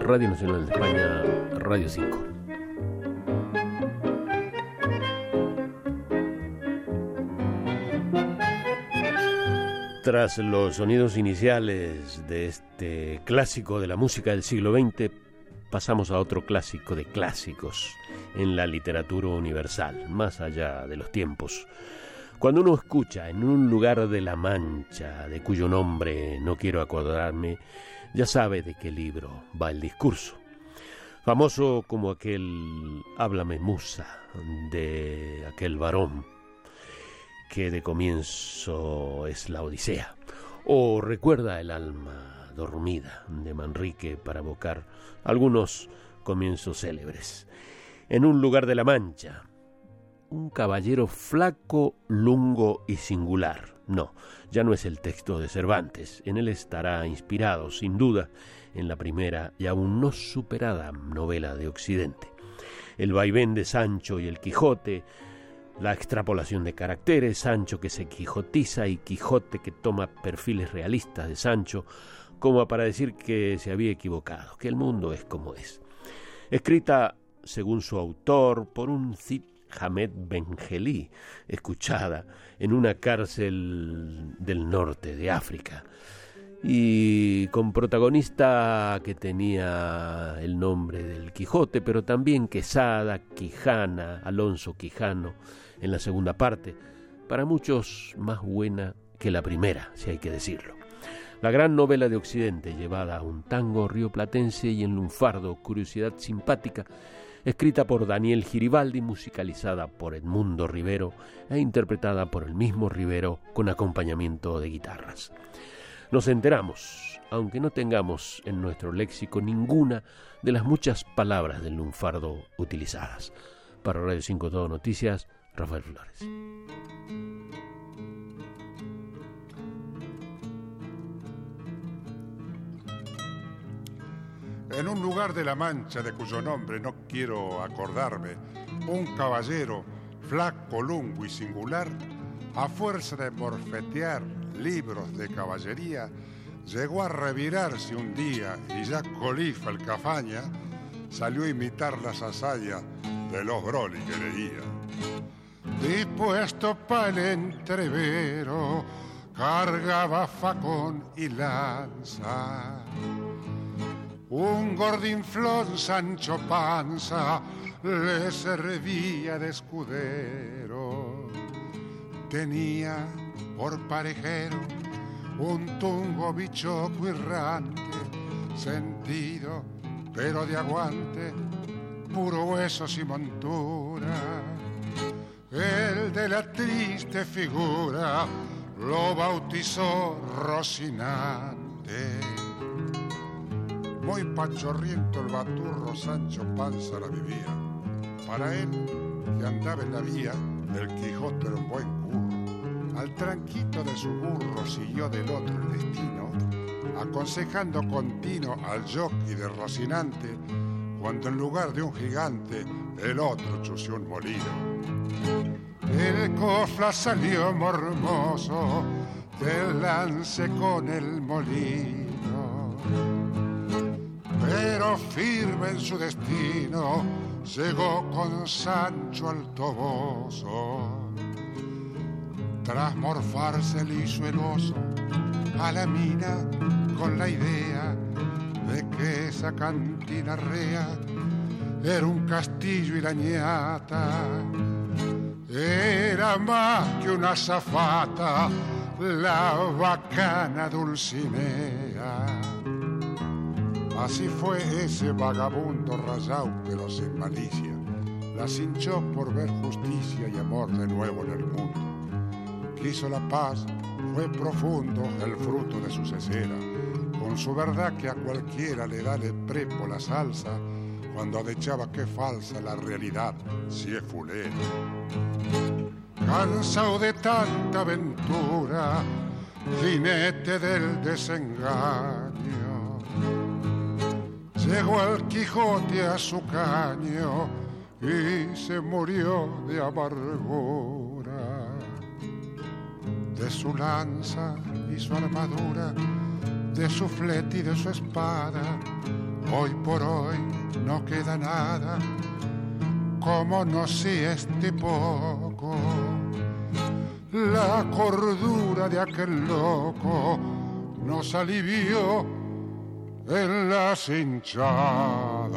Radio Nacional de España, Radio 5. Tras los sonidos iniciales de este clásico de la música del siglo XX, pasamos a otro clásico de clásicos en la literatura universal, más allá de los tiempos. Cuando uno escucha en un lugar de la Mancha, de cuyo nombre no quiero acordarme, ya sabe de qué libro va el discurso. Famoso como aquel Háblame Musa de aquel varón que de comienzo es la Odisea, o recuerda el alma dormida de Manrique para evocar algunos comienzos célebres. En un lugar de la Mancha, un caballero flaco, lungo y singular. No, ya no es el texto de Cervantes, en él estará inspirado, sin duda, en la primera y aún no superada novela de Occidente. El vaivén de Sancho y el Quijote, la extrapolación de caracteres, Sancho que se quijotiza y Quijote que toma perfiles realistas de Sancho, como para decir que se había equivocado, que el mundo es como es. Escrita, según su autor, por un Cid Hamed Bengelí, escuchada en una cárcel del norte de África y con protagonista que tenía el nombre del Quijote, pero también Quesada, Quijana, Alonso Quijano en la segunda parte, para muchos más buena que la primera, si hay que decirlo. La gran novela de Occidente, llevada a un tango rioplatense y en lunfardo, curiosidad simpática, escrita por Daniel Giribaldi, musicalizada por Edmundo Rivero e interpretada por el mismo Rivero con acompañamiento de guitarras nos enteramos, aunque no tengamos en nuestro léxico ninguna de las muchas palabras del lunfardo utilizadas. Para Radio 5 Todo Noticias, Rafael Flores. En un lugar de la Mancha de cuyo nombre no quiero acordarme, un caballero flaco, lungo y singular, a fuerza de morfetear libros de caballería, llegó a revirarse un día y ya Colifa el Cafaña salió a imitar las hazañas de los Broly que leía. Dispuesto para el entrevero, cargaba facón y lanza. Un gordinflón Sancho Panza le servía de escudero. Tenía por parejero, un tungo bichoco sentido pero de aguante, puro huesos y montura. El de la triste figura lo bautizó Rocinante. Muy pachorriento el baturro Sancho Panza la vivía. Para él, que andaba en la vía, el Quijote era un buen curro al tranquito de su burro siguió del otro el destino, aconsejando continuo al jockey de Rocinante, cuando en lugar de un gigante, el otro chució un molino. El cofla salió mormoso del lance con el molino, pero firme en su destino, llegó con Sancho al toboso tras morfarse el hizo el oso a la mina con la idea de que esa cantina rea era un castillo y la ñata era más que una zafata la bacana Dulcinea. Así fue ese vagabundo rayado, pero sin malicia. La cinchó por ver justicia y amor de nuevo en el mundo quiso la paz, fue profundo el fruto de su cesera, con su verdad que a cualquiera le da de prepo la salsa, cuando adechaba que falsa la realidad si es fulera. Cansado de tanta aventura, jinete del desengaño, llegó al Quijote a su caño y se murió de amargura de su lanza y su armadura, de su flete y de su espada, Hoy por hoy no queda nada, como no sé este poco. La cordura de aquel loco nos alivió en las hinchadas.